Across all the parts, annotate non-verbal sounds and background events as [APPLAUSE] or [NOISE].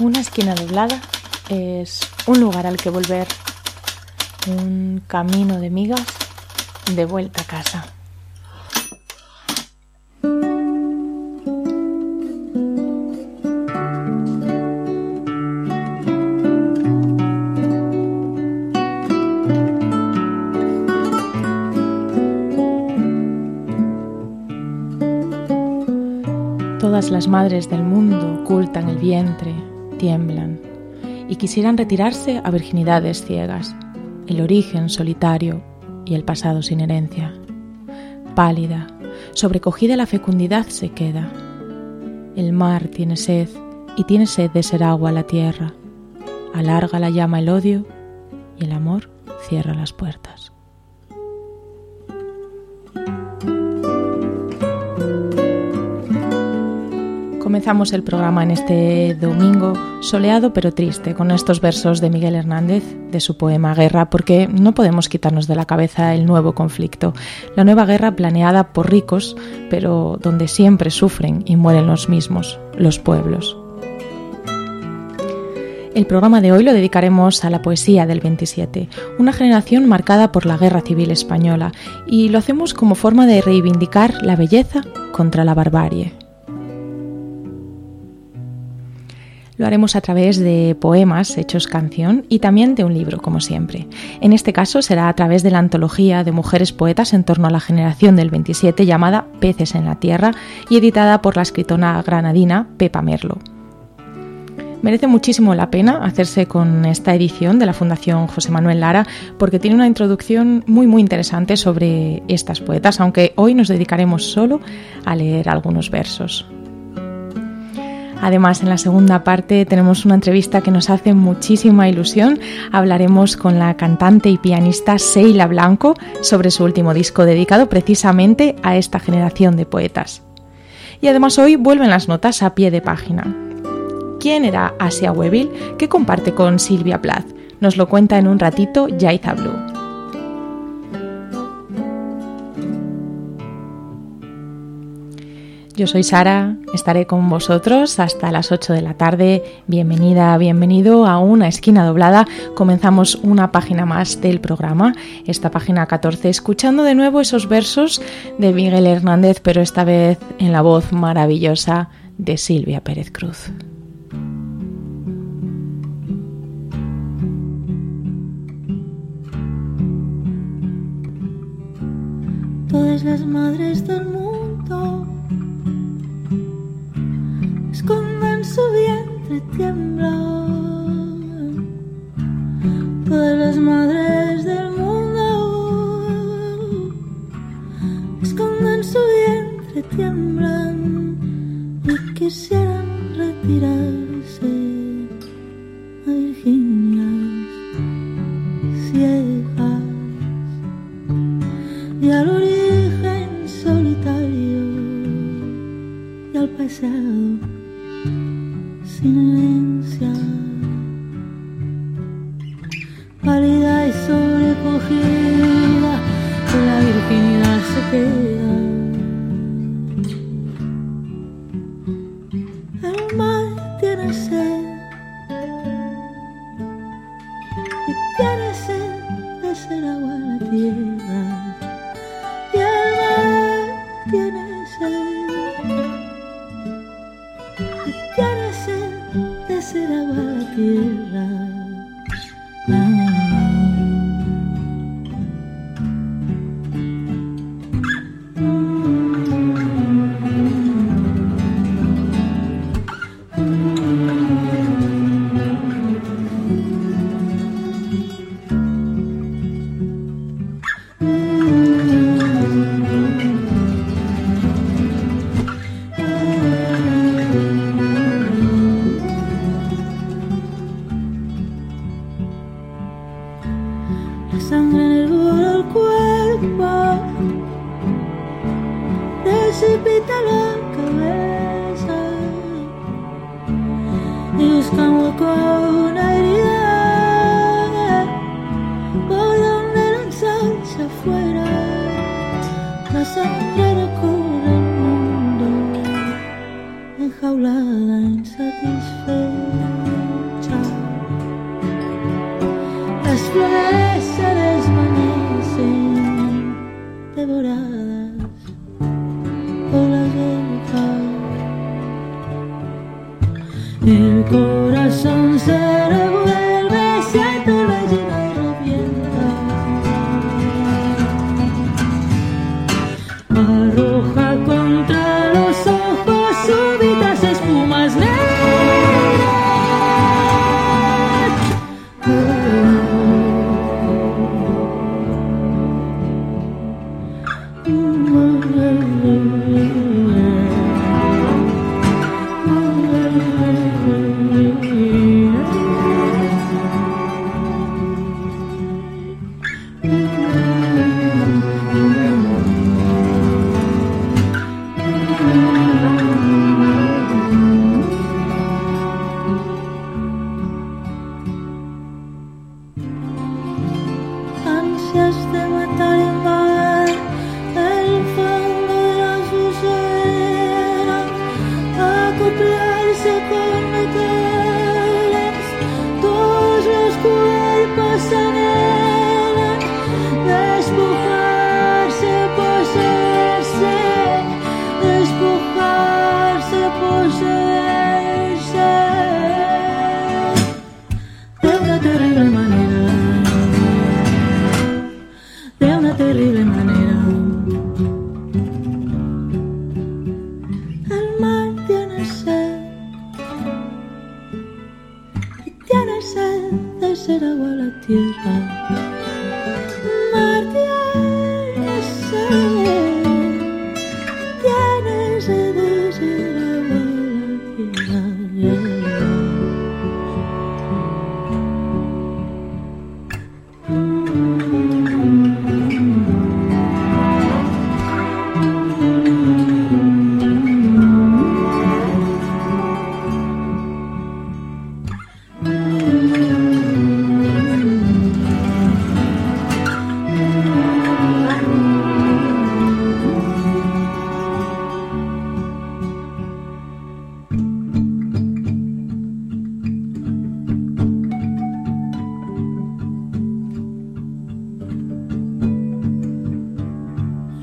Una esquina doblada es un lugar al que volver, un camino de migas de vuelta a casa. Todas las madres del mundo ocultan el vientre, tiemblan y quisieran retirarse a virginidades ciegas, el origen solitario y el pasado sin herencia. Pálida, sobrecogida la fecundidad se queda. El mar tiene sed y tiene sed de ser agua la tierra. Alarga la llama el odio y el amor cierra las puertas. Comenzamos el programa en este domingo soleado pero triste con estos versos de Miguel Hernández de su poema Guerra porque no podemos quitarnos de la cabeza el nuevo conflicto, la nueva guerra planeada por ricos pero donde siempre sufren y mueren los mismos, los pueblos. El programa de hoy lo dedicaremos a la poesía del 27, una generación marcada por la Guerra Civil Española, y lo hacemos como forma de reivindicar la belleza contra la barbarie. Lo haremos a través de poemas hechos canción y también de un libro, como siempre. En este caso será a través de la antología de mujeres poetas en torno a la generación del 27 llamada Peces en la Tierra y editada por la escritora granadina Pepa Merlo. Merece muchísimo la pena hacerse con esta edición de la Fundación José Manuel Lara porque tiene una introducción muy muy interesante sobre estas poetas, aunque hoy nos dedicaremos solo a leer algunos versos. Además, en la segunda parte tenemos una entrevista que nos hace muchísima ilusión. Hablaremos con la cantante y pianista Seila Blanco sobre su último disco dedicado precisamente a esta generación de poetas. Y además hoy vuelven las notas a pie de página. ¿Quién era Asia Weville? que comparte con Silvia Plath? Nos lo cuenta en un ratito Yaiza Blue. Yo soy Sara, estaré con vosotros hasta las 8 de la tarde. Bienvenida, bienvenido a una esquina doblada. Comenzamos una página más del programa, esta página 14, escuchando de nuevo esos versos de Miguel Hernández, pero esta vez en la voz maravillosa de Silvia Pérez Cruz. Todas las madres del mundo escondan su vientre tiembla. Todas las madres del mundo escondan su vientre tiemblan y quisieran retirarse a Virginias ciegas y al origen solitario y al pasado silencia, pálida y sobrecogida, con la virginidad se queda. El mar tiene sed mother.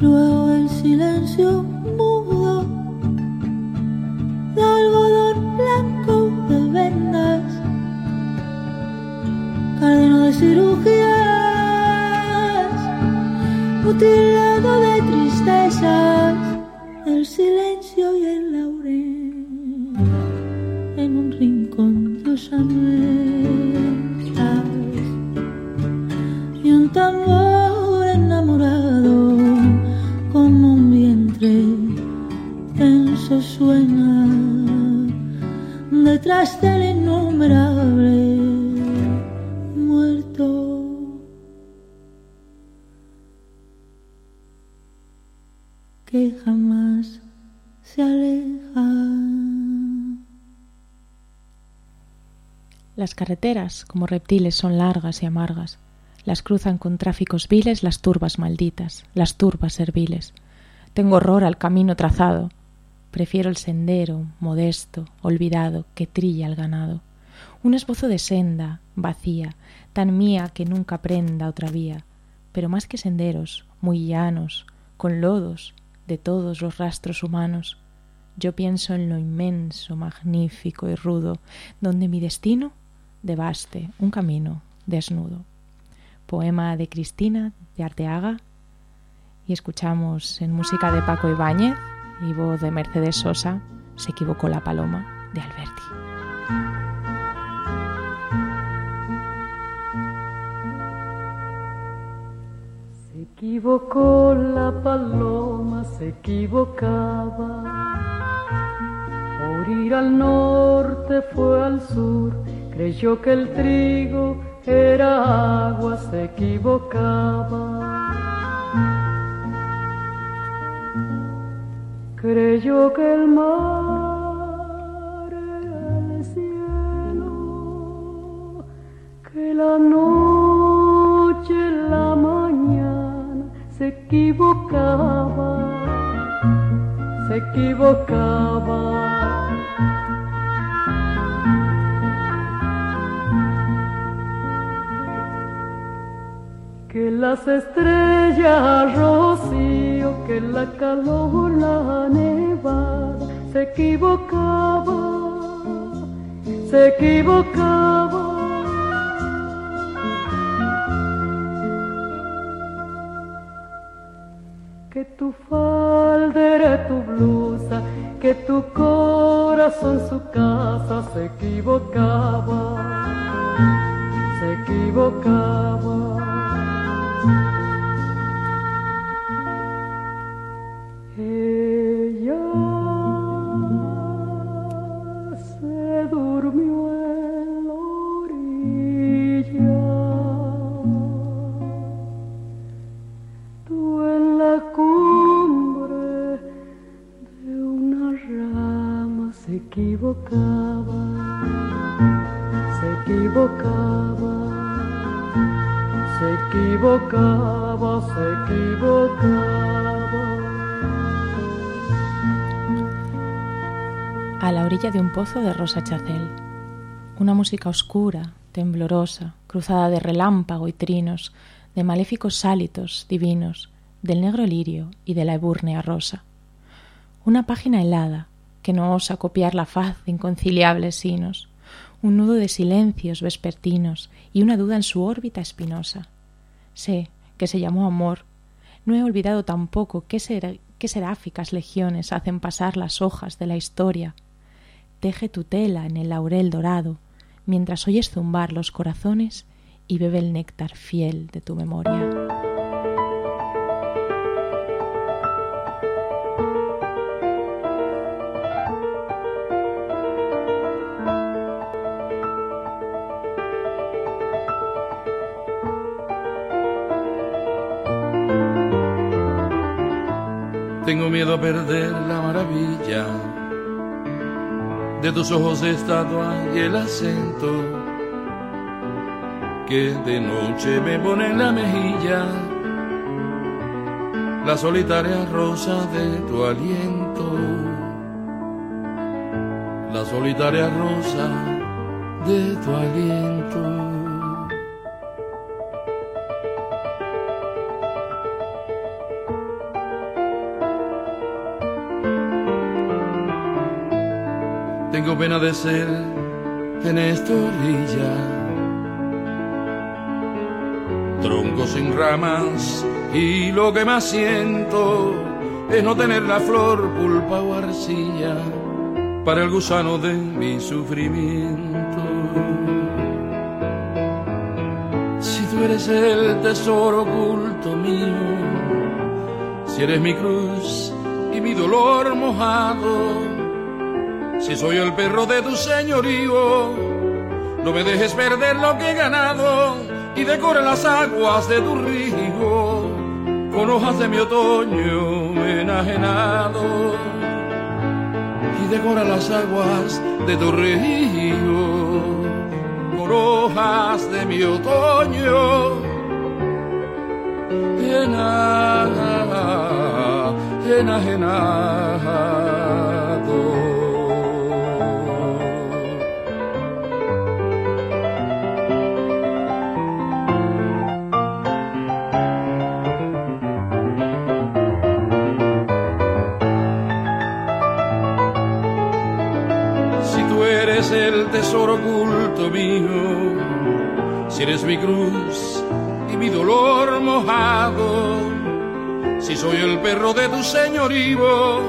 Luego el silencio mudo de algodón blanco de vendas, cadeno de cirugías, mutilado Las carreteras, como reptiles, son largas y amargas. Las cruzan con tráficos viles las turbas malditas, las turbas serviles. Tengo horror al camino trazado. Prefiero el sendero, modesto, olvidado, que trilla el ganado. Un esbozo de senda, vacía, tan mía que nunca prenda otra vía, pero más que senderos, muy llanos, con lodos de todos los rastros humanos. Yo pienso en lo inmenso, magnífico y rudo, donde mi destino devaste un camino desnudo. Poema de Cristina de Arteaga y escuchamos en música de Paco Ibáñez y voz de Mercedes Sosa, Se equivocó la paloma de Alberti. Se equivocó la paloma, se equivocaba. Por ir al norte fue al sur, creyó que el trigo era agua, se equivocaba. Creyó que el mar era el cielo, que la noche, la mañana se equivocaba, se equivocaba. Que las estrellas rocío, que la calor la nevada se equivocaba, se equivocaba. Que tu falda era tu blusa, que tu corazón su casa se equivocaba, se equivocaba. De un pozo de Rosa Chacel. Una música oscura, temblorosa, cruzada de relámpago y trinos, de maléficos sálitos divinos, del negro lirio y de la ebúrnea rosa. Una página helada que no osa copiar la faz de inconciliables sinos, un nudo de silencios vespertinos y una duda en su órbita espinosa. Sé que se llamó amor. No he olvidado tampoco qué, qué seráficas legiones hacen pasar las hojas de la historia teje tu tela en el laurel dorado, mientras oyes zumbar los corazones y bebe el néctar fiel de tu memoria. Tengo miedo a perder la maravilla de tus ojos de estatua y el acento que de noche me pone en la mejilla la solitaria rosa de tu aliento, la solitaria rosa de tu aliento. Tengo pena de ser en esta orilla. Tronco sin ramas y lo que más siento es no tener la flor, pulpa o arcilla para el gusano de mi sufrimiento. Si tú eres el tesoro oculto mío, si eres mi cruz y mi dolor mojado, si soy el perro de tu señorío, no me dejes perder lo que he ganado y decora las aguas de tu río con hojas de mi otoño enajenado. Y decora las aguas de tu río con hojas de mi otoño enajenado. Oculto mío, si eres mi cruz y mi dolor mojado, si soy el perro de tu señorío,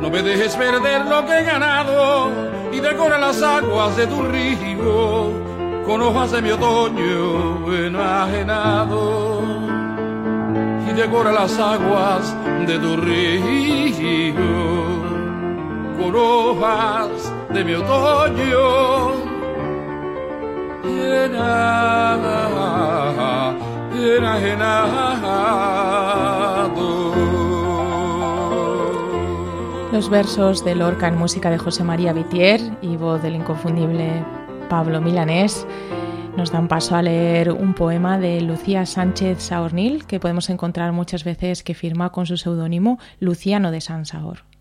no me dejes perder lo que he ganado y decora las aguas de tu río con hojas de mi otoño enajenado. Y decora las aguas de tu río con hojas de mi otoño Los versos de Lorca en música de José María Vitier y voz del inconfundible Pablo Milanés nos dan paso a leer un poema de Lucía Sánchez Saornil que podemos encontrar muchas veces que firma con su seudónimo Luciano de San Saor.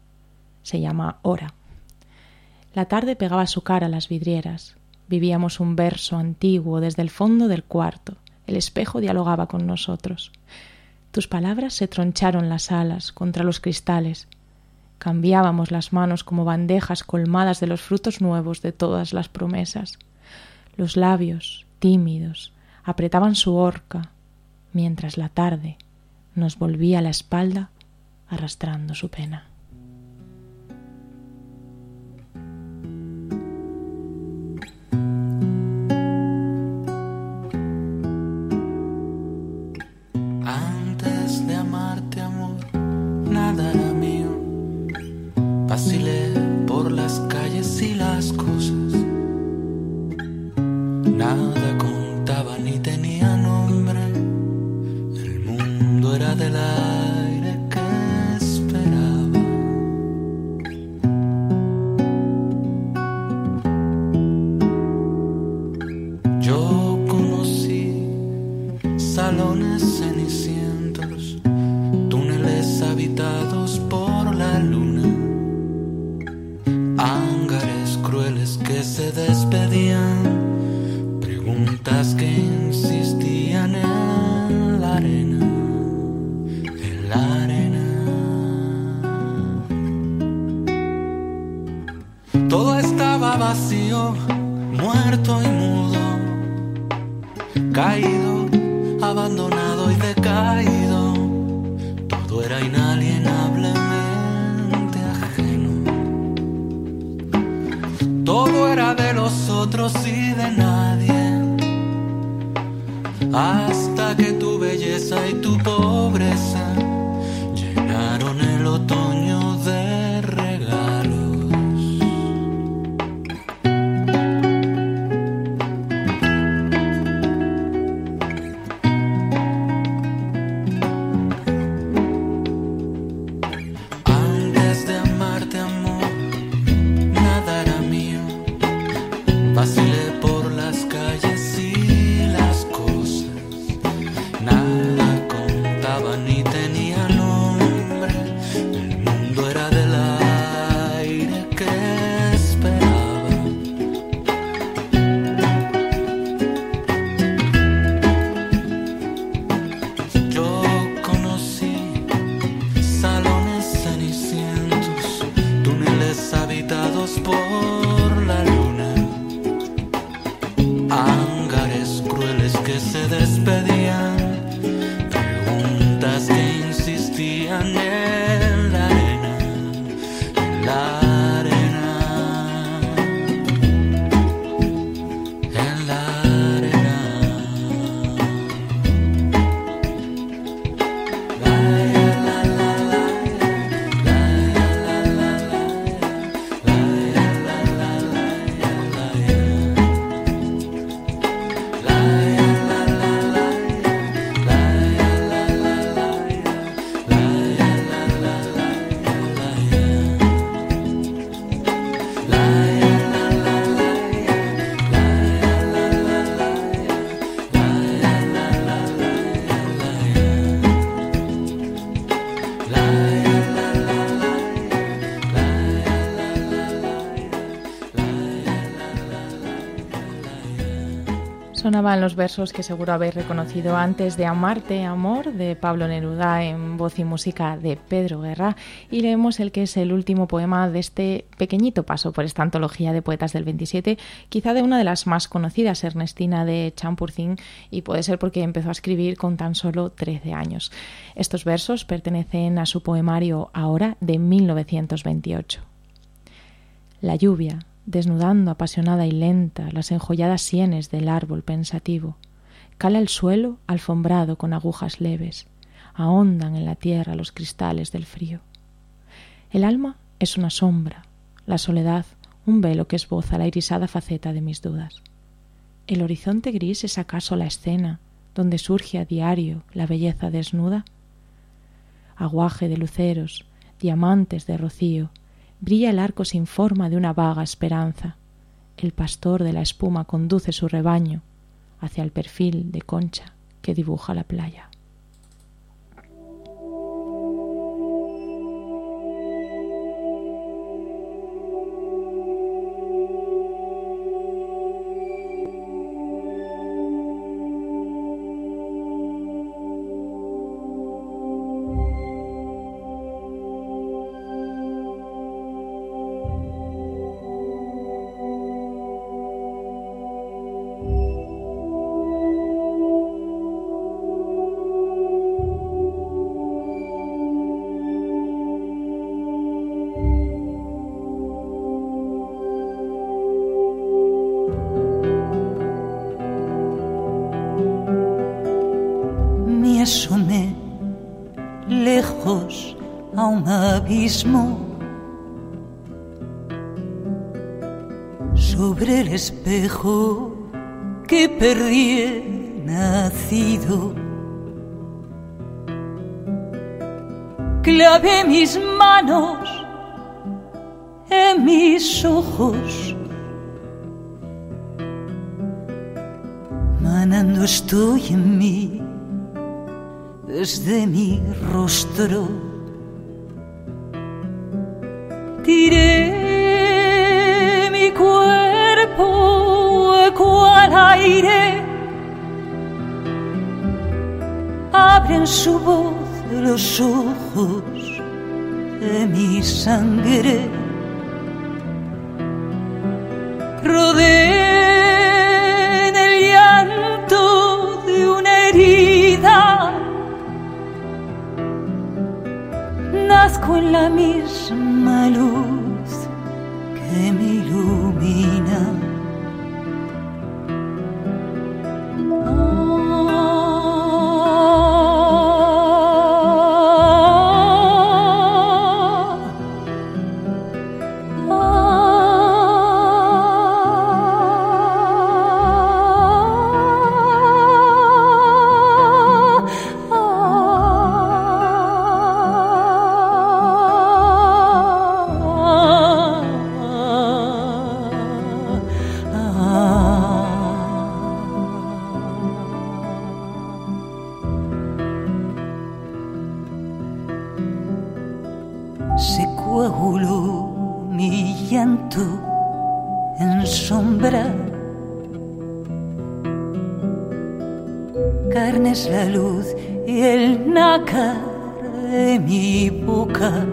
Se llama Hora. La tarde pegaba su cara a las vidrieras. Vivíamos un verso antiguo desde el fondo del cuarto, El espejo dialogaba con nosotros. Tus palabras se troncharon las alas contra los cristales. Cambiábamos las manos como bandejas colmadas de los frutos nuevos de todas las promesas. Los labios, tímidos, apretaban su horca, mientras la tarde nos volvía la espalda arrastrando su pena. Sonaban los versos que seguro habéis reconocido antes de Amarte, Amor, de Pablo Neruda, en voz y música de Pedro Guerra, y leemos el que es el último poema de este pequeñito paso por esta antología de poetas del 27, quizá de una de las más conocidas, Ernestina de Champurcín, y puede ser porque empezó a escribir con tan solo 13 años. Estos versos pertenecen a su poemario Ahora de 1928. La lluvia, desnudando apasionada y lenta las enjolladas sienes del árbol pensativo. Cala el suelo alfombrado con agujas leves, ahondan en la tierra los cristales del frío. El alma es una sombra, la soledad un velo que esboza la irisada faceta de mis dudas. ¿El horizonte gris es acaso la escena donde surge a diario la belleza desnuda? Aguaje de luceros, diamantes de rocío, brilla el arco sin forma de una vaga esperanza. El pastor de la espuma conduce su rebaño hacia el perfil de concha que dibuja la playa. Sobre el espejo que perdí nacido. Clavé mis manos en mis ojos. Manando estoy en mí desde mi rostro. Tiré cual aire. Abren su voz los ojos de mi sangre. Rodé en el llanto de una herida. Nazco en la misma luz de mi boca.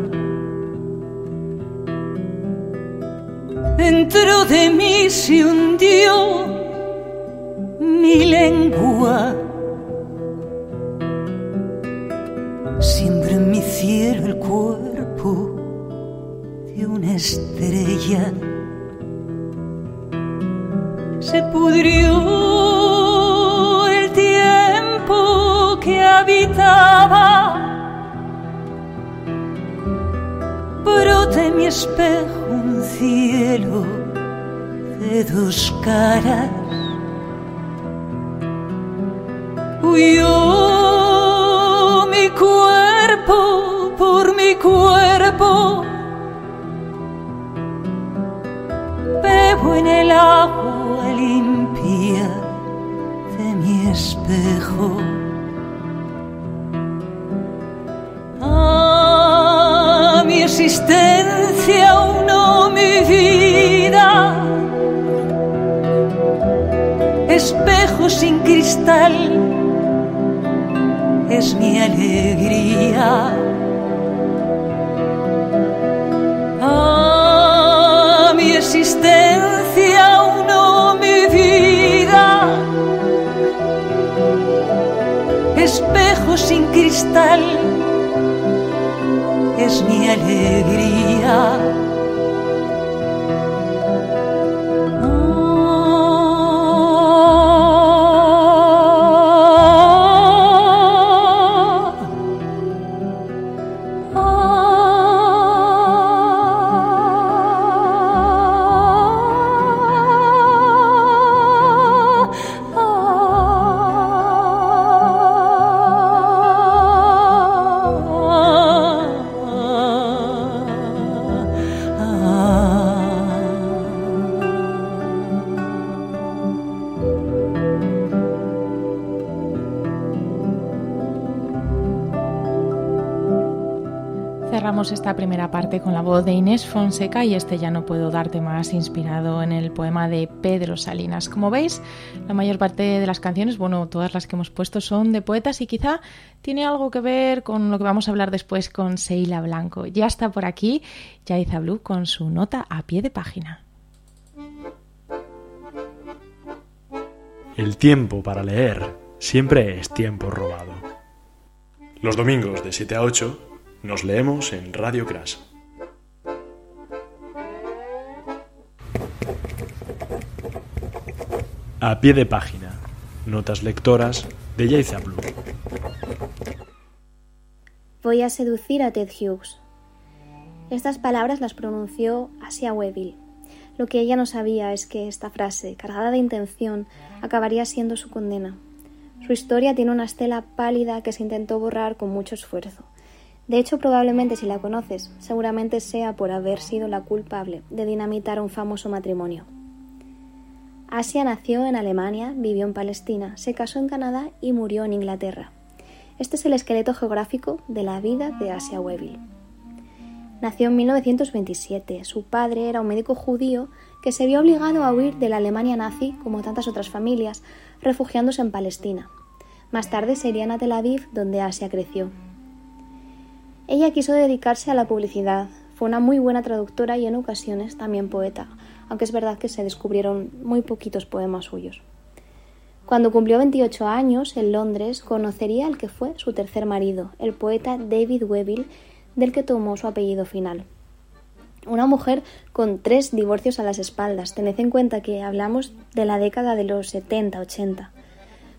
Dentro de mí se hundió mi lengua. Siempre en mi cielo el cuerpo de una estrella. Se pudrió Brota en mi espejo un cielo de dos caras. Huyó mi cuerpo por mi cuerpo. Bebo en el agua limpia de mi espejo. Existencia, no mi vida. Espejo sin cristal es mi alegría. Ah, mi existencia, no mi vida. Espejo sin cristal es mi alegría. Esta primera parte con la voz de Inés Fonseca y este ya no puedo darte más inspirado en el poema de Pedro Salinas. Como veis, la mayor parte de las canciones, bueno, todas las que hemos puesto son de poetas y quizá tiene algo que ver con lo que vamos a hablar después con Seila Blanco. Ya está por aquí Yaiza Blue con su nota a pie de página. El tiempo para leer siempre es tiempo robado. Los domingos de 7 a 8 nos leemos en Radio Crash. A pie de página. Notas lectoras de Yaiza Blue. Voy a seducir a Ted Hughes. Estas palabras las pronunció Asia Weville. Lo que ella no sabía es que esta frase, cargada de intención, acabaría siendo su condena. Su historia tiene una estela pálida que se intentó borrar con mucho esfuerzo. De hecho, probablemente si la conoces, seguramente sea por haber sido la culpable de dinamitar un famoso matrimonio. Asia nació en Alemania, vivió en Palestina, se casó en Canadá y murió en Inglaterra. Este es el esqueleto geográfico de la vida de Asia Weville. Nació en 1927. Su padre era un médico judío que se vio obligado a huir de la Alemania nazi, como tantas otras familias, refugiándose en Palestina. Más tarde se irían a Tel Aviv, donde Asia creció. Ella quiso dedicarse a la publicidad. Fue una muy buena traductora y en ocasiones también poeta, aunque es verdad que se descubrieron muy poquitos poemas suyos. Cuando cumplió 28 años, en Londres, conocería al que fue su tercer marido, el poeta David Weville, del que tomó su apellido final. Una mujer con tres divorcios a las espaldas. Tened en cuenta que hablamos de la década de los 70-80.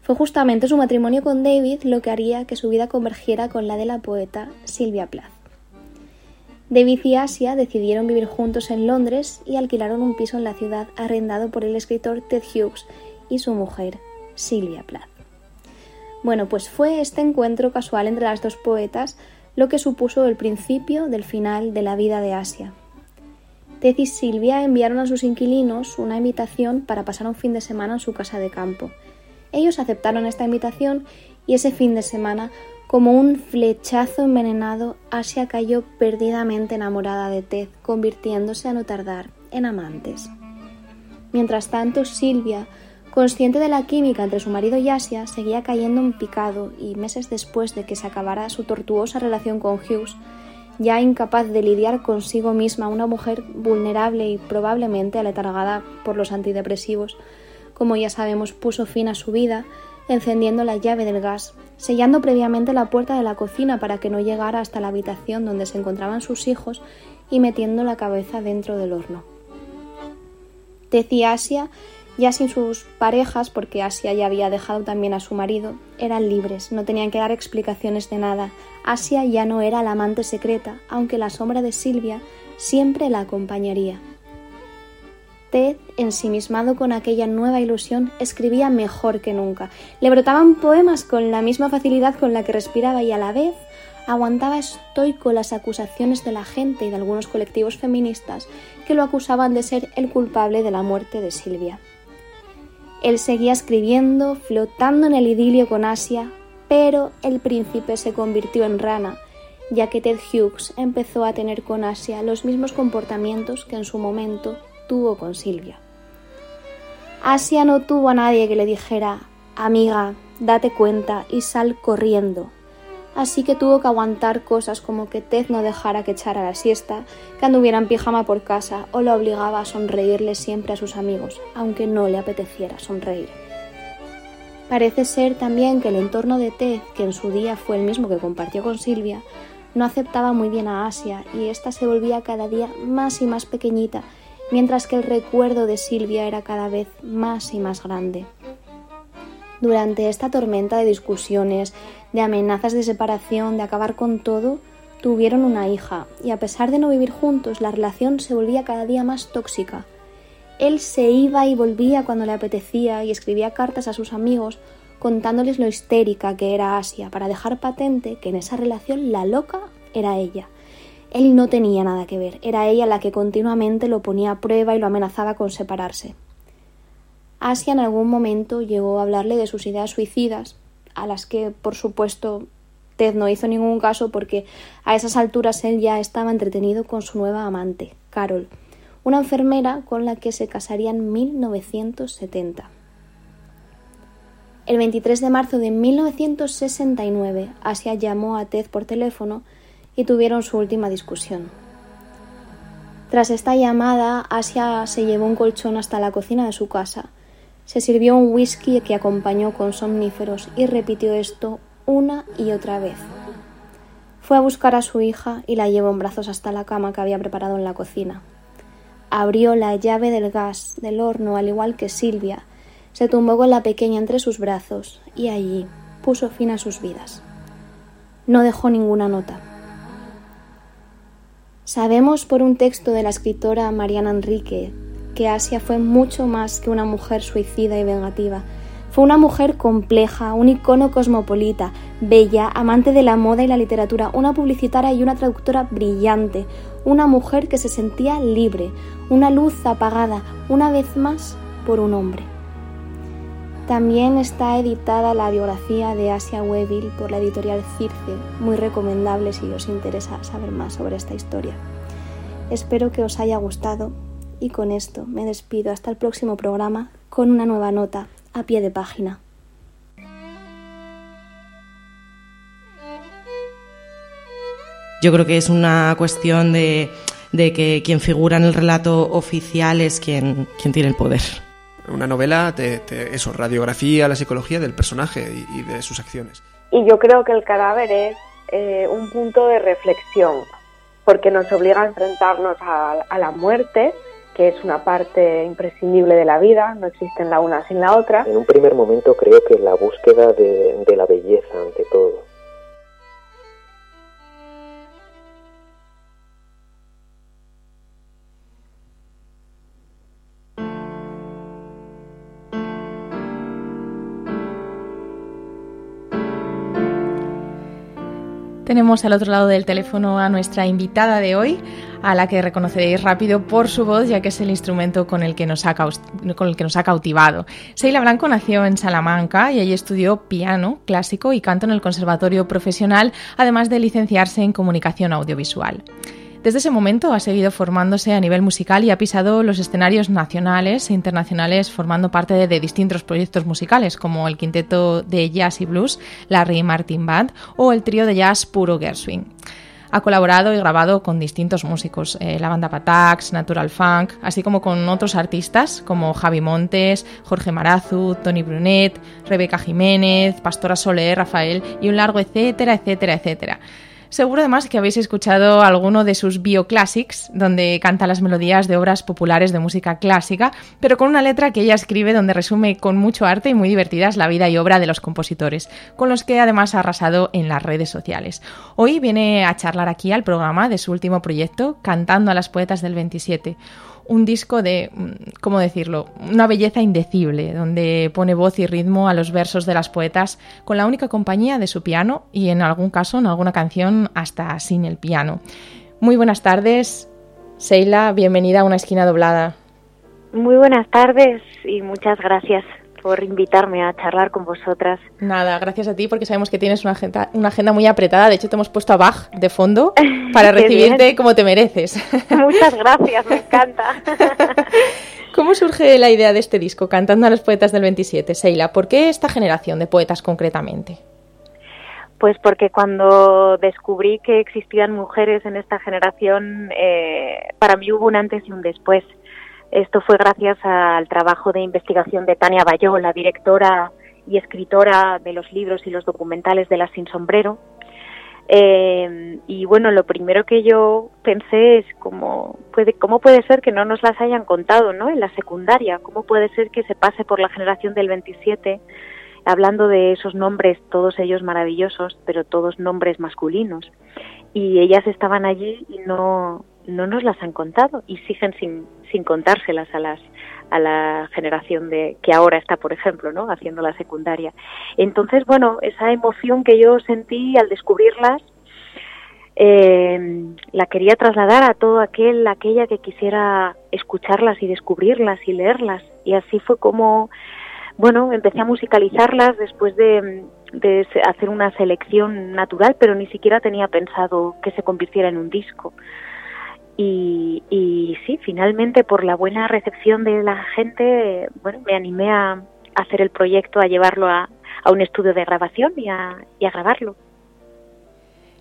Fue justamente su matrimonio con David lo que haría que su vida convergiera con la de la poeta Sylvia Plath. David y Asia decidieron vivir juntos en Londres y alquilaron un piso en la ciudad arrendado por el escritor Ted Hughes y su mujer, Sylvia Plath. Bueno, pues fue este encuentro casual entre las dos poetas lo que supuso el principio del final de la vida de Asia. Ted y Silvia enviaron a sus inquilinos una invitación para pasar un fin de semana en su casa de campo. Ellos aceptaron esta invitación y ese fin de semana como un flechazo envenenado, Asia cayó perdidamente enamorada de Ted, convirtiéndose a no tardar en amantes. Mientras tanto, Silvia, consciente de la química entre su marido y Asia, seguía cayendo en picado y meses después de que se acabara su tortuosa relación con Hughes, ya incapaz de lidiar consigo misma, una mujer vulnerable y probablemente aletargada por los antidepresivos, como ya sabemos, puso fin a su vida encendiendo la llave del gas, sellando previamente la puerta de la cocina para que no llegara hasta la habitación donde se encontraban sus hijos y metiendo la cabeza dentro del horno. Decía Asia, ya sin sus parejas, porque Asia ya había dejado también a su marido, eran libres, no tenían que dar explicaciones de nada. Asia ya no era la amante secreta, aunque la sombra de Silvia siempre la acompañaría. Ted, ensimismado con aquella nueva ilusión, escribía mejor que nunca. Le brotaban poemas con la misma facilidad con la que respiraba y a la vez aguantaba estoico las acusaciones de la gente y de algunos colectivos feministas que lo acusaban de ser el culpable de la muerte de Silvia. Él seguía escribiendo, flotando en el idilio con Asia, pero el príncipe se convirtió en rana, ya que Ted Hughes empezó a tener con Asia los mismos comportamientos que en su momento tuvo con Silvia. Asia no tuvo a nadie que le dijera, amiga, date cuenta y sal corriendo. Así que tuvo que aguantar cosas como que Ted no dejara que echara la siesta, que anduviera en pijama por casa o lo obligaba a sonreírle siempre a sus amigos, aunque no le apeteciera sonreír. Parece ser también que el entorno de Ted, que en su día fue el mismo que compartió con Silvia, no aceptaba muy bien a Asia y ésta se volvía cada día más y más pequeñita mientras que el recuerdo de Silvia era cada vez más y más grande. Durante esta tormenta de discusiones, de amenazas de separación, de acabar con todo, tuvieron una hija, y a pesar de no vivir juntos, la relación se volvía cada día más tóxica. Él se iba y volvía cuando le apetecía y escribía cartas a sus amigos contándoles lo histérica que era Asia, para dejar patente que en esa relación la loca era ella, él no tenía nada que ver, era ella la que continuamente lo ponía a prueba y lo amenazaba con separarse. Asia en algún momento llegó a hablarle de sus ideas suicidas, a las que, por supuesto, Ted no hizo ningún caso porque a esas alturas él ya estaba entretenido con su nueva amante, Carol, una enfermera con la que se casaría en 1970. El 23 de marzo de 1969, Asia llamó a Ted por teléfono y tuvieron su última discusión. Tras esta llamada, Asia se llevó un colchón hasta la cocina de su casa, se sirvió un whisky que acompañó con somníferos y repitió esto una y otra vez. Fue a buscar a su hija y la llevó en brazos hasta la cama que había preparado en la cocina. Abrió la llave del gas del horno al igual que Silvia, se tumbó con la pequeña entre sus brazos y allí puso fin a sus vidas. no dejó ninguna nota. Sabemos por un texto de la escritora Mariana Enrique que Asia fue mucho más que una mujer suicida y vengativa. Fue una mujer compleja, un icono cosmopolita, bella, amante de la moda y la literatura, una publicitaria y una traductora brillante, una mujer que se sentía libre, una luz apagada, una vez más, por un hombre. También está editada la biografía de Asia Weville por la editorial Circe, muy recomendable si os interesa saber más sobre esta historia. Espero que os haya gustado y con esto me despido hasta el próximo programa con una nueva nota a pie de página. Yo creo que es una cuestión de, que quien figura en el relato oficial es quien tiene el poder. Una novela, te, eso, radiografía, la psicología del personaje y, de sus acciones. Y yo creo que el cadáver es eh, un punto de reflexión, porque nos obliga a enfrentarnos a, la muerte, que es una parte imprescindible de la vida, no existen la una sin la otra. En un primer momento creo que la búsqueda de la belleza ante todo Tenemos al otro lado del teléfono a nuestra invitada de hoy, a la que reconoceréis rápido por su voz, ya que es el instrumento con el que nos ha, cautivado. Seila Blanco nació en Salamanca y allí estudió piano clásico y canto en el Conservatorio Profesional, además de licenciarse en comunicación audiovisual. Desde ese momento ha seguido formándose a nivel musical y ha pisado los escenarios nacionales e internacionales formando parte de, distintos proyectos musicales como el quinteto de jazz y blues, Larry Martin Band o el trío de jazz Puro Gershwin. Ha colaborado y grabado con distintos músicos, eh, la banda Patax, Natural Funk, así como con otros artistas como Javi Montes, Jorge Marazu, Tony Brunet, Rebeca Jiménez, Pastora Soler, Rafael y un largo etcétera, etcétera, etcétera. Seguro además que habéis escuchado alguno de sus bioclassics, donde canta las melodías de obras populares de música clásica, pero con una letra que ella escribe donde resume con mucho arte y muy divertidas la vida y obra de los compositores, con los que además ha arrasado en las redes sociales. Hoy viene a charlar aquí al programa de su último proyecto, Cantando a las Poetas del 27 un disco de, mm, ¿cómo decirlo?, una belleza indecible, donde pone voz y ritmo a los versos de las poetas con la única compañía de su piano y en algún caso, en alguna canción, hasta sin el piano. Muy buenas tardes, Seila, bienvenida a una esquina doblada. Muy buenas tardes y muchas gracias por invitarme a charlar con vosotras. Nada, gracias a ti porque sabemos que tienes una agenda, una agenda muy apretada. De hecho, te hemos puesto a Bach de fondo [LAUGHS] para recibirte como te mereces. [LAUGHS] Muchas gracias, me encanta. [LAUGHS] ¿Cómo surge la idea de este disco, Cantando a los Poetas del 27, Seila? ¿Por qué esta generación de poetas concretamente? Pues porque cuando descubrí que existían mujeres en esta generación, eh, para mí hubo un antes y un después. Esto fue gracias al trabajo de investigación de Tania Bayó, la directora y escritora de los libros y los documentales de La Sin Sombrero. Eh, y bueno, lo primero que yo pensé es cómo puede, cómo puede ser que no nos las hayan contado ¿no? en la secundaria, cómo puede ser que se pase por la generación del 27 hablando de esos nombres, todos ellos maravillosos, pero todos nombres masculinos. Y ellas estaban allí y no, no nos las han contado y siguen sin, sin contárselas a las a la generación de que ahora está por ejemplo no haciendo la secundaria. Entonces bueno esa emoción que yo sentí al descubrirlas eh, la quería trasladar a todo aquel aquella que quisiera escucharlas y descubrirlas y leerlas. Y así fue como bueno empecé a musicalizarlas después de, de hacer una selección natural pero ni siquiera tenía pensado que se convirtiera en un disco y, y, sí, finalmente por la buena recepción de la gente, bueno, me animé a, hacer el proyecto, a llevarlo a, a un estudio de grabación y a, y a grabarlo.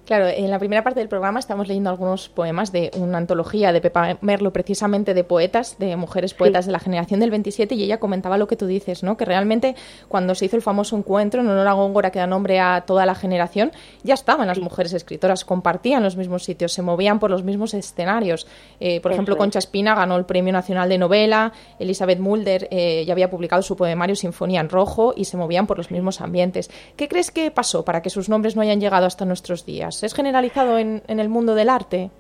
Claro, en la primera parte del programa estamos leyendo algunos poemas de una antología de Pepa Merlo, precisamente de poetas, de mujeres poetas de la generación del 27, y ella comentaba lo que tú dices, ¿no? Que realmente cuando se hizo el famoso encuentro en honor a Góngora que da nombre a toda la generación, ya estaban las mujeres escritoras, compartían los mismos sitios, se movían por los mismos escenarios. Eh, por ejemplo, Concha Espina ganó el Premio Nacional de Novela, Elizabeth Mulder eh, ya había publicado su poemario Sinfonía en Rojo y se movían por los mismos ambientes. ¿Qué crees que pasó para que sus nombres no hayan llegado hasta nuestros días? ¿Es generalizado en, el mundo del arte?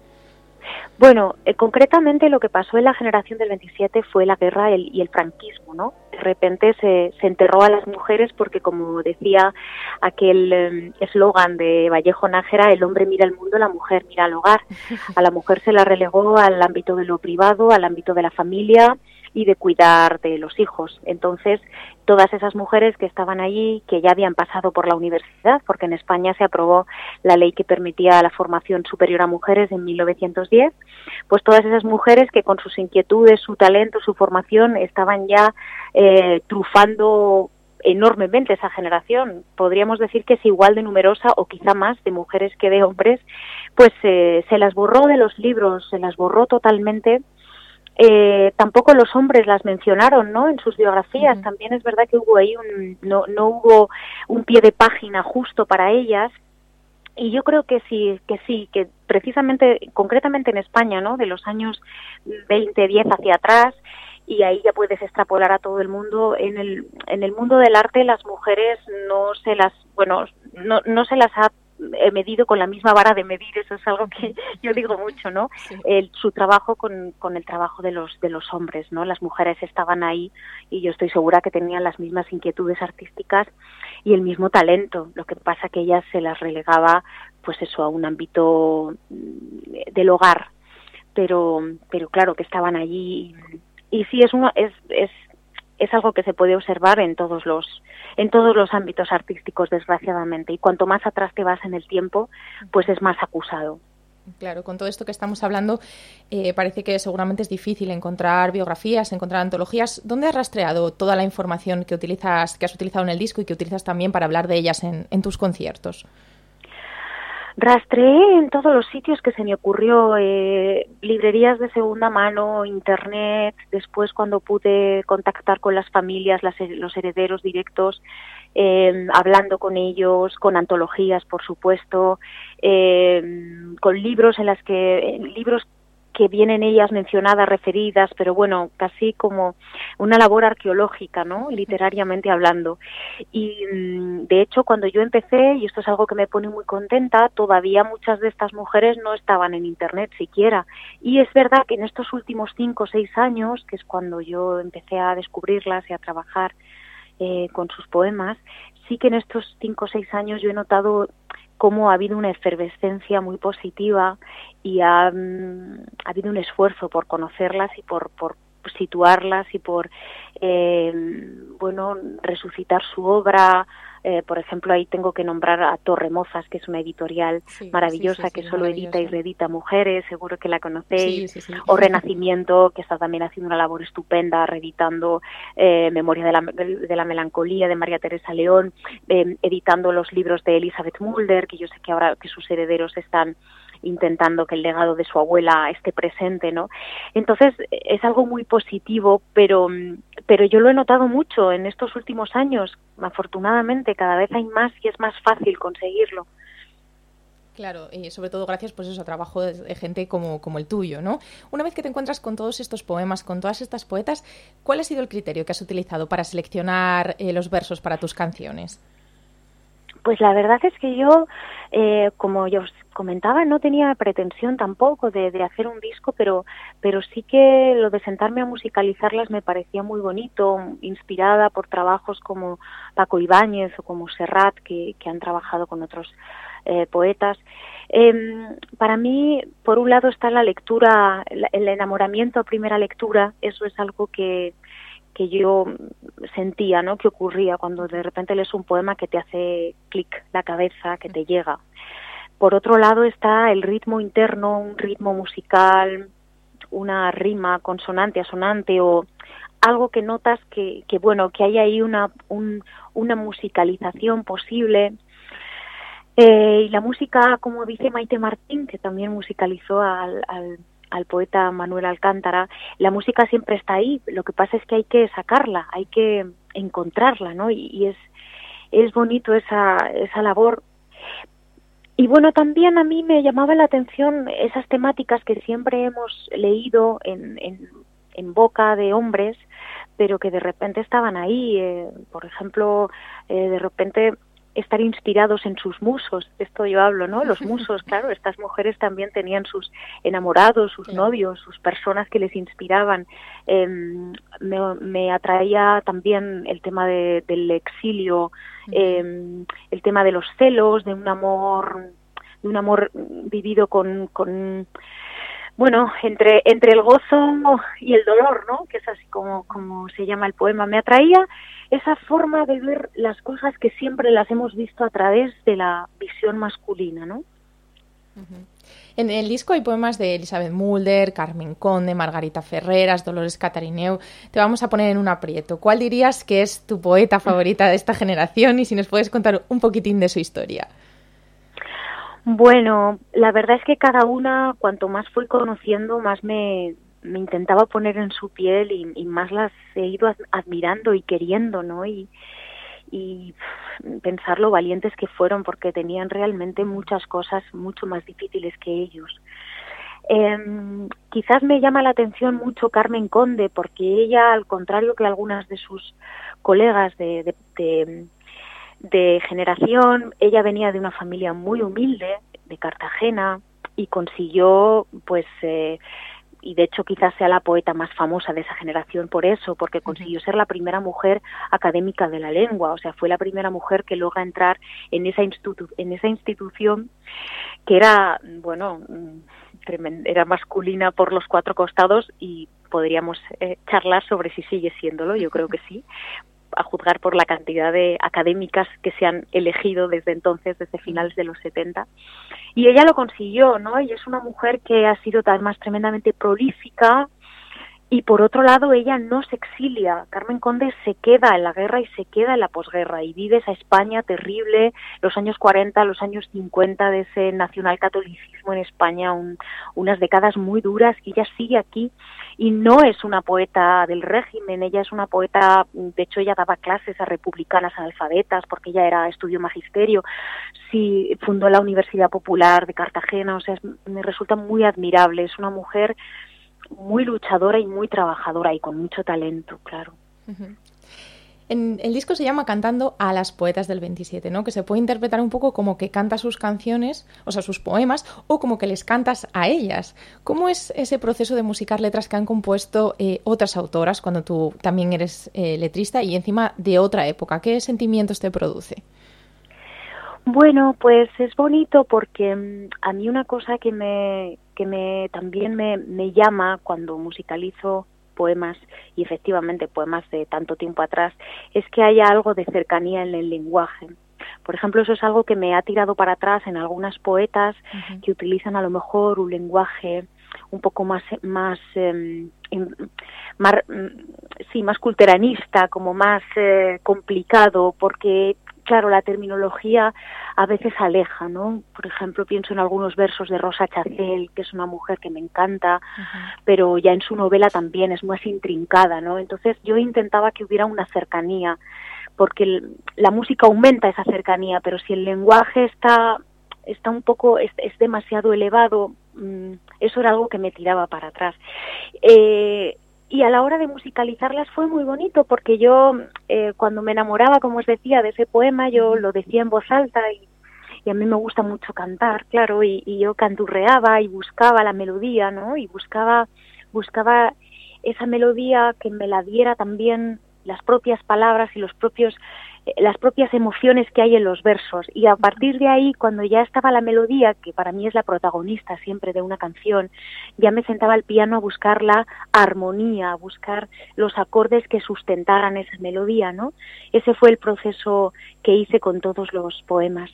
Bueno, eh, concretamente lo que pasó en la generación del 27 fue la guerra y el franquismo, ¿no? De repente se, enterró a las mujeres porque, como decía aquel em, eslogan de Vallejo Nájera, el hombre mira el mundo, la mujer mira al hogar. A la mujer se la relegó al ámbito de lo privado, al ámbito de la familia, y de cuidar de los hijos. Entonces, todas esas mujeres que estaban allí, que ya habían pasado por la universidad, porque en España se aprobó la ley que permitía la formación superior a mujeres en 1910, pues todas esas mujeres que con sus inquietudes, su talento, su formación estaban ya eh, trufando enormemente esa generación. Podríamos decir que es igual de numerosa o quizá más de mujeres que de hombres, pues eh, se las borró de los libros, se las borró totalmente eh, tampoco los hombres las mencionaron, ¿no? En sus biografías. También es verdad que hubo ahí un, no, no hubo un pie de página justo para ellas. Y yo creo que sí, que sí, que precisamente, concretamente en España, ¿no? De los años 20, 10 hacia atrás, y ahí ya puedes extrapolar a todo el mundo. En el, en el mundo del arte las mujeres no se las, bueno, no, no se las ha he medido con la misma vara de medir, eso es algo que [LAUGHS] yo digo mucho, ¿no? El, su trabajo con, con el trabajo de los, de los hombres, ¿no? Las mujeres estaban ahí y yo estoy segura que tenían las mismas inquietudes artísticas y el mismo talento, lo que pasa que ellas se las relegaba, pues eso, a un ámbito mm, del hogar, pero, pero claro que estaban allí y sí es uno, es, es, es algo que se puede observar en todos los en todos los ámbitos artísticos, desgraciadamente. Y cuanto más atrás te vas en el tiempo, pues es más acusado. Claro, con todo esto que estamos hablando, eh, parece que seguramente es difícil encontrar biografías, encontrar antologías. ¿Dónde has rastreado toda la información que utilizas, que has utilizado en el disco y que utilizas también para hablar de ellas en tus conciertos? Rastreé en todos los sitios que se me ocurrió, eh, librerías de segunda mano, internet, después cuando pude contactar con las familias, los herederos directos, eh, hablando con ellos, con antologías, por supuesto, eh, con libros en las que libros que vienen ellas mencionadas, referidas, pero bueno, casi como una labor arqueológica, ¿no? Literariamente hablando. Y mm, de hecho, cuando yo empecé, y esto es algo que me pone muy contenta, todavía muchas de estas mujeres no estaban en Internet siquiera. Y es verdad que en estos últimos cinco o seis años, que es cuando yo empecé a descubrirlas y a trabajar eh, con sus poemas, sí que en estos cinco o seis años yo he notado cómo ha habido una efervescencia muy positiva y ha, mm, ha habido un esfuerzo por conocerlas y por, por situarlas y por eh, bueno resucitar su obra eh, por ejemplo, ahí tengo que nombrar a Torremozas, que es una editorial maravillosa que solo edita y reedita mujeres, seguro que la conocéis, o Renacimiento, que está también haciendo una labor estupenda, reeditando eh, Memoria de la, de la, Melancolía de María Teresa León, eh, editando los libros de Elizabeth Mulder, que yo sé que ahora que sus herederos están intentando que el legado de su abuela esté presente, ¿no? Entonces es algo muy positivo, pero pero yo lo he notado mucho en estos últimos años. Afortunadamente cada vez hay más y es más fácil conseguirlo. Claro, y sobre todo gracias pues eso, a trabajo de gente como, como el tuyo, ¿no? Una vez que te encuentras con todos estos poemas, con todas estas poetas, ¿cuál ha sido el criterio que has utilizado para seleccionar eh, los versos para tus canciones? Pues la verdad es que yo, eh, como yo os comentaba, no tenía pretensión tampoco de, hacer un disco, pero, pero sí que lo de sentarme a musicalizarlas me parecía muy bonito, inspirada por trabajos como Paco Ibáñez o como Serrat, que, han trabajado con otros eh, poetas. Em, para mí, por un lado está la lectura, el enamoramiento a primera lectura, eso es algo que, que yo sentía, ¿no? Que ocurría cuando de repente lees un poema que te hace clic la cabeza, que te llega. Por otro lado está el ritmo interno, un ritmo musical, una rima consonante, asonante o algo que notas que, que bueno, que hay ahí una, una musicalización posible. Eh, y la música, como dice Maite Martín, que también musicalizó al, al, al poeta Manuel Alcántara, la música siempre está ahí, lo que pasa es que hay que sacarla, hay que encontrarla, ¿no? Y, es, es bonito esa, esa labor. Y bueno, también a mí me llamaba la atención esas temáticas que siempre hemos leído en, en, en boca de hombres, pero que de repente estaban ahí. Eh, por ejemplo, eh, de repente estar inspirados en sus musos, de esto yo hablo, ¿no? Los [LAUGHS] musos, claro, estas mujeres también tenían sus enamorados, sus novios, sus personas que les inspiraban. Eh, me, me, atraía también el tema de, del exilio, eh, el tema de los celos, de un amor, de un amor vivido con, con bueno, entre, entre el gozo y el dolor, ¿no? Que es así como, como se llama el poema. Me atraía esa forma de ver las cosas que siempre las hemos visto a través de la visión masculina, ¿no? En el disco hay poemas de Elizabeth Mulder, Carmen Conde, Margarita Ferreras, Dolores Catarineu. Te vamos a poner en un aprieto. ¿Cuál dirías que es tu poeta favorita de esta generación y si nos puedes contar un poquitín de su historia? Bueno, la verdad es que cada una, cuanto más fui conociendo, más me, intentaba poner en su piel y, más las he ido admirando y queriendo, ¿no? Y, pensar lo valientes que fueron porque tenían realmente muchas cosas mucho más difíciles que ellos. Eh, quizás me llama la atención mucho Carmen Conde porque ella, al contrario que algunas de sus colegas de, de, de de generación. Ella venía de una familia muy humilde, de Cartagena, y consiguió, pues, eh, y de hecho quizás sea la poeta más famosa de esa generación por eso, porque consiguió ser la primera mujer académica de la lengua, o sea, fue la primera mujer que logra entrar en esa, institu en esa institución que era, bueno, era masculina por los cuatro costados y podríamos eh, charlar sobre si sigue siéndolo, yo creo que sí, a juzgar por la cantidad de académicas que se han elegido desde entonces, desde finales de los 70. Y ella lo consiguió, ¿no? Y es una mujer que ha sido además tremendamente prolífica, y por otro lado ella no se exilia. Carmen Conde se queda en la guerra y se queda en la posguerra y vive esa España terrible, los años 40, los años 50 de ese nacionalcatolicismo en España, un, unas décadas muy duras y ella sigue aquí. Y no es una poeta del régimen, ella es una poeta, de hecho ella daba clases a republicanas analfabetas porque ella era estudio magisterio, sí fundó la Universidad Popular de Cartagena, o sea, me resulta muy admirable, es una mujer muy luchadora y muy trabajadora y con mucho talento, claro. Uh -huh. En el disco se llama Cantando a las poetas del 27, ¿no? Que se puede interpretar un poco como que canta sus canciones, o sea, sus poemas, o como que les cantas a ellas. ¿Cómo es ese proceso de musicar letras que han compuesto eh, otras autoras cuando tú también eres eh, letrista y encima de otra época? ¿Qué sentimientos te produce? Bueno, pues es bonito porque um, a mí una cosa que me que me también me, me llama cuando musicalizo poemas y efectivamente poemas de tanto tiempo atrás es que haya algo de cercanía en el lenguaje. Por ejemplo, eso es algo que me ha tirado para atrás en algunas poetas uh -huh. que utilizan a lo mejor un lenguaje un poco más más eh, más sí más culturanista como más eh, complicado porque claro, la terminología a veces aleja, ¿no? Por ejemplo, pienso en algunos versos de Rosa Chacel, que es una mujer que me encanta, uh -huh. pero ya en su novela también es más intrincada, ¿no? Entonces yo intentaba que hubiera una cercanía, porque el, la música aumenta esa cercanía, pero si el lenguaje está está un poco, es, es demasiado elevado, mmm, eso era algo que me tiraba para atrás. Eh, y a la hora de musicalizarlas fue muy bonito porque yo eh, cuando me enamoraba, como os decía, de ese poema, yo lo decía en voz alta y, y a mí me gusta mucho cantar, claro, y, y, yo canturreaba y buscaba la melodía, ¿no? Y buscaba, buscaba esa melodía que me la diera también las propias palabras y los propios las propias emociones que hay en los versos. Y a partir de ahí cuando ya estaba la melodía que para mí es la protagonista siempre de una canción ya me sentaba al piano a buscar la armonía a buscar los acordes que sustentaran esa melodía no ese fue el proceso que hice con todos los poemas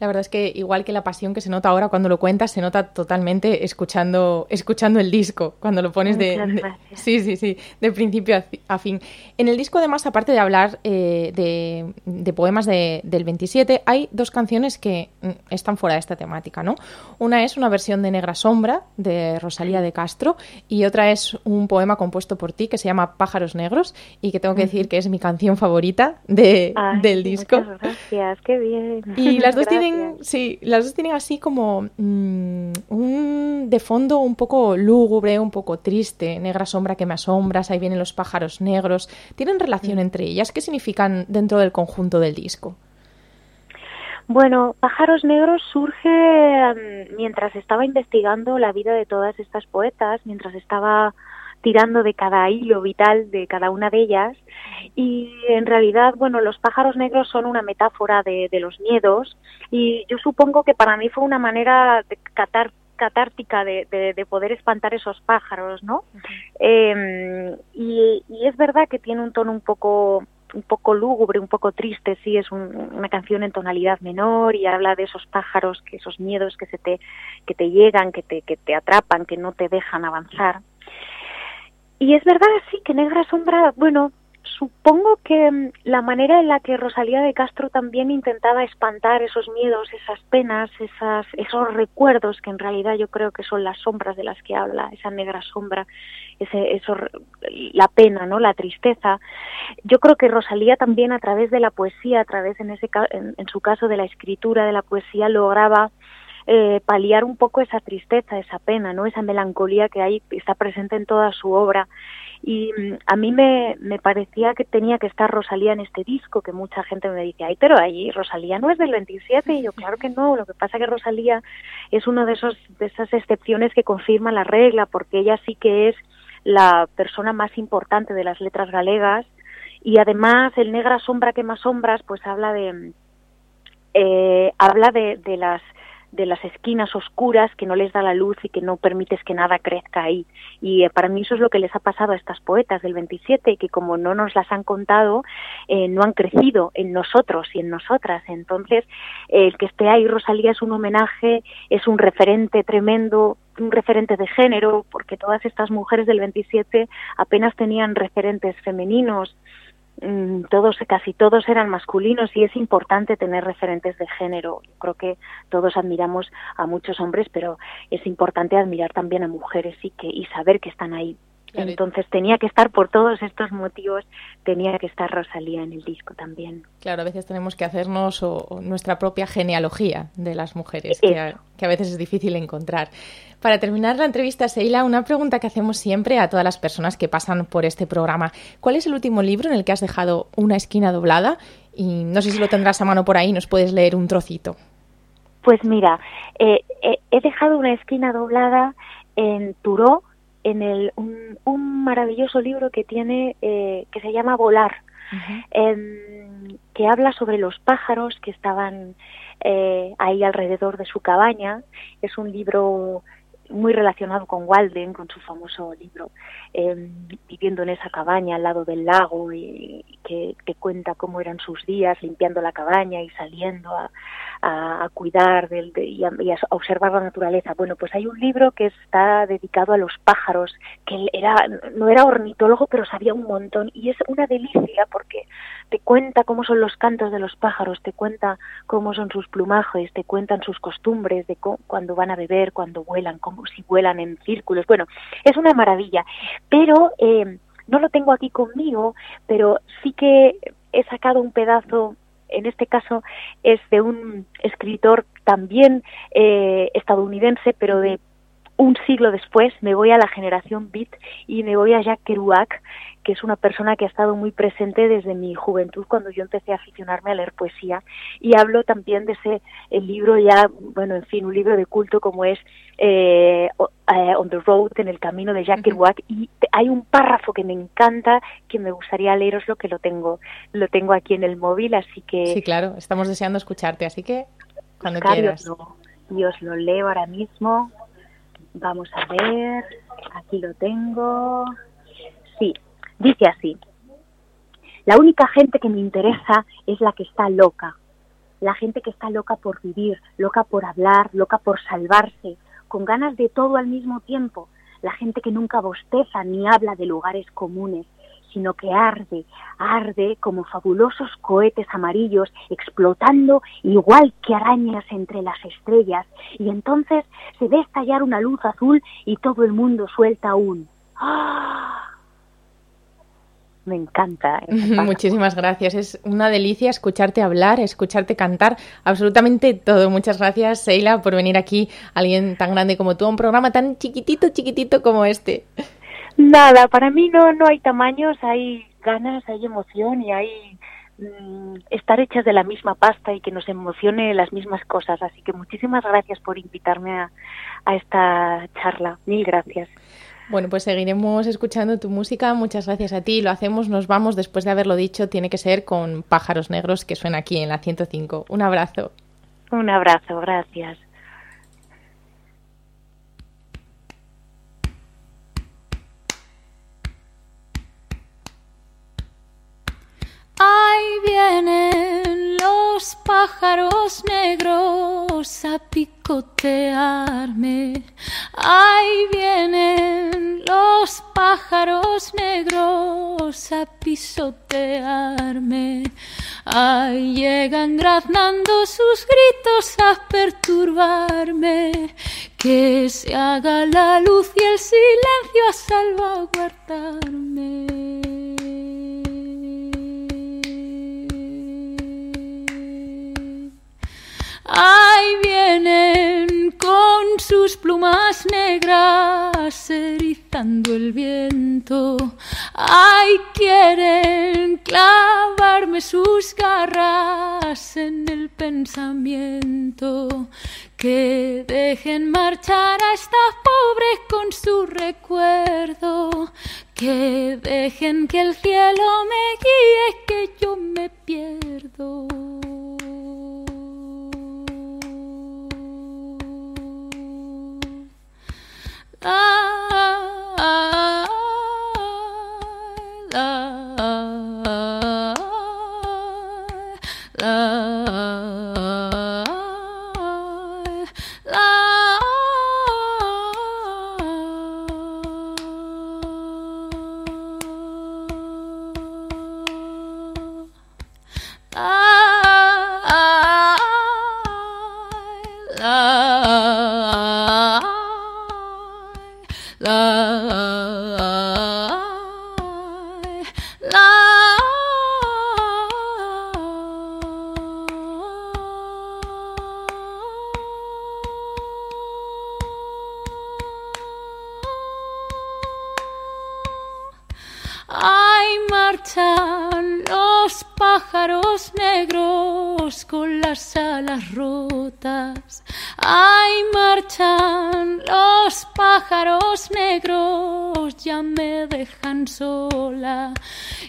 La verdad es que igual que la pasión que se nota ahora cuando lo cuentas, se nota totalmente escuchando, escuchando el disco, cuando lo pones de, sí, sí, sí, de principio a, fi- a fin. En el disco además, aparte de hablar eh, de, de poemas de- del 27, hay dos canciones que mm, están fuera de esta temática, ¿no? Una es una versión de Negra Sombra de Rosalía de Castro y otra es un poema compuesto por ti que se llama Pájaros Negros y que tengo que decir que es mi canción favorita de, Ay, del disco. Muchas gracias, qué bien. Y las dos [LAUGHS] Gracias. tienen, sí, las dos tienen así como mm, un de fondo un poco lúgubre, un poco triste, negra sombra que me asombras, ahí vienen los pájaros negros. ¿Tienen relación entre ellas? ¿Qué significan dentro del conjunto del disco? Bueno, Pájaros Negros surge mm, mientras estaba investigando la vida de todas estas poetas, mientras estaba tirando de cada hilo vital de cada una de ellas y en realidad, bueno, los pájaros negros son una metáfora de, de los miedos y yo supongo que para mí fue una manera de catar catártica de, de, de poder espantar esos pájaros, ¿no? Eh, y, y es verdad que tiene un tono un poco un poco lúgubre, un poco triste, sí, es un- una canción en tonalidad menor y habla de esos pájaros, que esos miedos que se te que te llegan, que te que te atrapan, que no te dejan avanzar. Y es verdad, sí, que Negra Sombra, bueno, supongo que mm, la manera en la que Rosalía de Castro también intentaba espantar esos miedos, esas penas, esas, esos recuerdos que en realidad yo creo que son las sombras de las que habla, esa negra sombra, ese, eso, la pena, ¿no? La tristeza. Yo creo que Rosalía también a través de la poesía, a través en ese en, en su caso de la escritura de la poesía lograba eh, paliar un poco esa tristeza, esa pena, ¿no? Esa melancolía que hay está presente en toda su obra. Y mm, a mí me, me parecía que tenía que estar Rosalía en este disco, que mucha gente me dice, ay, pero ahí Rosalía no es del 27, y yo, claro que no, lo que pasa que Rosalía es una de, esos, de esas excepciones que confirma la regla, porque ella sí que es la persona más importante de las letras galegas, y además el Negra Sombra que más sombras, pues habla de, eh, habla de, de las de las esquinas oscuras que no les da la luz y que no permites que nada crezca ahí. Y eh, para mí eso es lo que les ha pasado a estas poetas del 27, que como no nos las han contado, eh, no han crecido en nosotros y en nosotras. Entonces, el que esté ahí Rosalía es un homenaje, es un referente tremendo, un referente de género, porque todas estas mujeres del 27 apenas tenían referentes femeninos todos casi todos eran masculinos y es importante tener referentes de género. Creo que todos admiramos a muchos hombres, pero es importante admirar también a mujeres y que y saber que están ahí. Claro. Entonces tenía que estar por todos estos motivos, tenía que estar Rosalía en el disco también. Claro, a veces tenemos que hacernos o- o nuestra propia genealogía de las mujeres, que a, Eso. que a veces es difícil encontrar. Para terminar la entrevista, Seila, una pregunta que hacemos siempre a todas las personas que pasan por este programa. ¿Cuál es el último libro en el que has dejado una esquina doblada? Y no sé si lo tendrás a mano por ahí, nos puedes leer un trocito. Pues mira, eh, eh, he dejado una esquina doblada en Turó, en el, un, un maravilloso libro que tiene, eh, que se llama Volar, em, que habla sobre los pájaros que estaban eh, ahí alrededor de su cabaña. Es un libro muy relacionado con Walden, con su famoso libro, eh, viviendo en esa cabaña al lado del lago y, que, que cuenta cómo eran sus días limpiando la cabaña y saliendo a, cuidar del, de, y, a, observar la naturaleza. Bueno, pues hay un libro que está dedicado a los pájaros, que era, no era ornitólogo, pero sabía un montón y es una delicia porque te cuenta cómo son los cantos de los pájaros, te cuenta cómo son sus plumajes, te cuentan sus costumbres de cuando van a beber, cuando vuelan, cómo si vuelan en círculos. Bueno, es una maravilla, pero eh, no lo tengo aquí conmigo, pero sí que he sacado un pedazo en este caso es de un escritor también eh, estadounidense, pero de un siglo después me voy a la generación Beat y me voy a Jack Kerouac, que es una persona que ha estado muy presente desde mi juventud cuando yo empecé a aficionarme a leer poesía y hablo también de ese el libro ya, bueno, en fin, un libro de culto como es eh, On the Road, en el camino de Jack Kerouac y hay un párrafo que me encanta que me gustaría leeros lo que lo tengo lo tengo aquí en el móvil, así que Sí, claro, estamos deseando escucharte, así que cuando quieras. Yo, y os lo leo ahora mismo. Vamos a ver, aquí lo tengo. Sí, dice así. La única gente que me interesa es la que está loca. la gente que está loca por vivir, loca por hablar, loca por salvarse, con ganas de todo al mismo tiempo, la gente que nunca bosteza ni habla de lugares comunes, sino que arde, arde como fabulosos cohetes amarillos explotando igual que arañas entre las estrellas, y entonces se ve estallar una luz azul y todo el mundo suelta un ¡Ah! Me encanta. Muchísimas gracias. Es una delicia escucharte hablar, escucharte cantar, absolutamente todo. Muchas gracias, Seila, por venir aquí, alguien tan grande como tú, a un programa tan chiquitito, chiquitito como este. Nada, para mí no, no hay tamaños, hay ganas, hay emoción y hay mm, estar hechas de la misma pasta y que nos emocione las mismas cosas. Así que muchísimas gracias por invitarme a, a esta charla. Mil gracias. Bueno, pues seguiremos escuchando tu música. Muchas gracias a ti. Lo hacemos, nos vamos después de haberlo dicho. Tiene que ser con Pájaros Negros que suena aquí en la 105. Un abrazo. Un abrazo, gracias. Pájaros negros a picotearme. Ahí vienen los pájaros negros a pisotearme. Ahí llegan graznando sus gritos a perturbarme. Que se haga la luz y el silencio a salvaguardarme. Ahí vienen con sus plumas negras erizando el viento. Ay, quieren clavarme sus garras en el pensamiento. Que dejen marchar a estas pobres con su recuerdo. Que dejen que el cielo me guíe, que yo me pierdo. Ay, las rotas. Ay, marchan los pájaros negros, ya me dejan sola.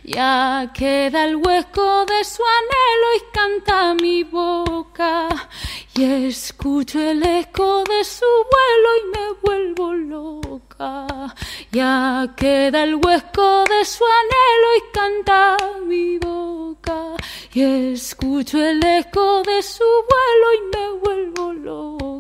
Ya queda el hueco de su anhelo y canta mi boca. Y escucho el eco de su vuelo y me vuelvo loca. Ya queda el hueco de su anhelo y canta mi boca. Y escucho el eco de su vuelo y me vuelvo loca.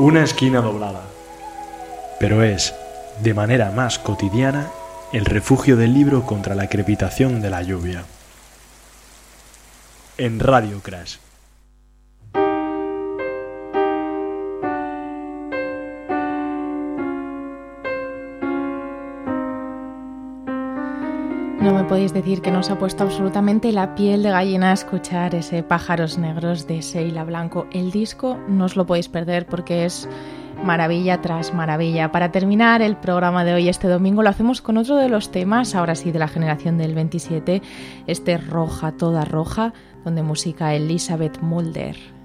Una esquina doblada. Pero es, de manera más cotidiana, el refugio del libro contra la crepitación de la lluvia. En Radio Crash. No me podéis decir que nos ha puesto absolutamente la piel de gallina a escuchar ese Pájaros Negros de Seila Blanco. El disco no os lo podéis perder porque es maravilla tras maravilla. Para terminar el programa de hoy, este domingo, lo hacemos con otro de los temas, ahora sí, de la generación del 27, este Roja, toda roja, donde música Elizabeth Mulder.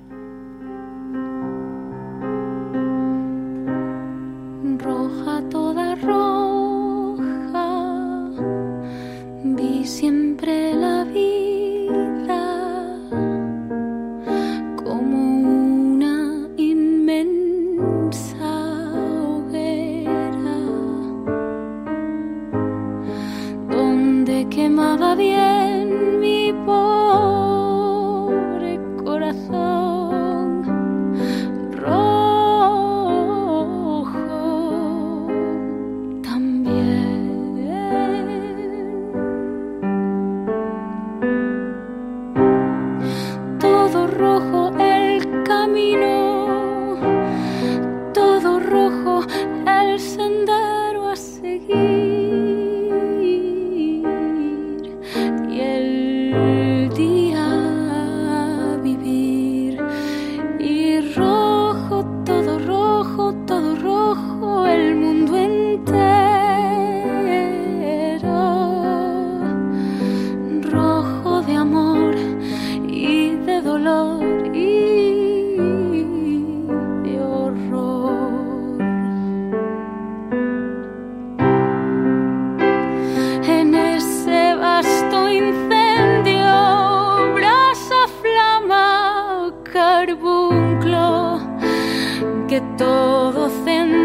carbunclo que todo centra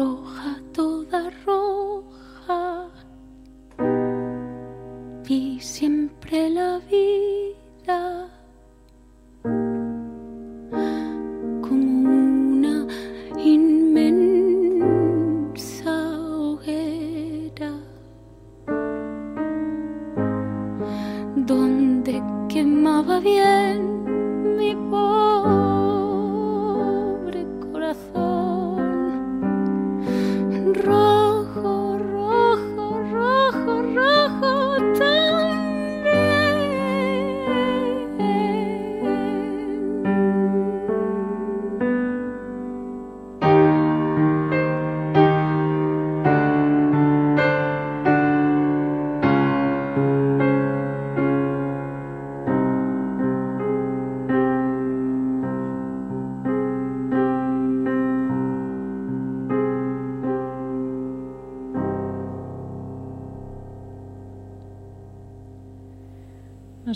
仇恨。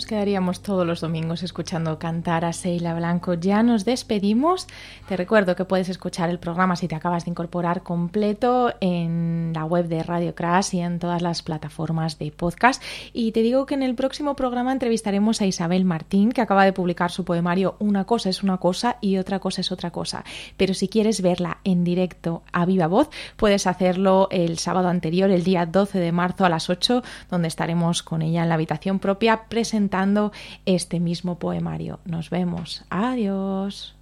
Quedaríamos todos los domingos escuchando cantar a Seila Blanco. Ya nos despedimos. Te recuerdo que puedes escuchar el programa si te acabas de incorporar completo en web de Radio Crash y en todas las plataformas de podcast. Y te digo que en el próximo programa entrevistaremos a Isabel Martín, que acaba de publicar su poemario Una cosa es una cosa y otra cosa es otra cosa. Pero si quieres verla en directo a viva voz, puedes hacerlo el sábado anterior, el día 12 de marzo a las 8, donde estaremos con ella en la habitación propia presentando este mismo poemario. Nos vemos. Adiós.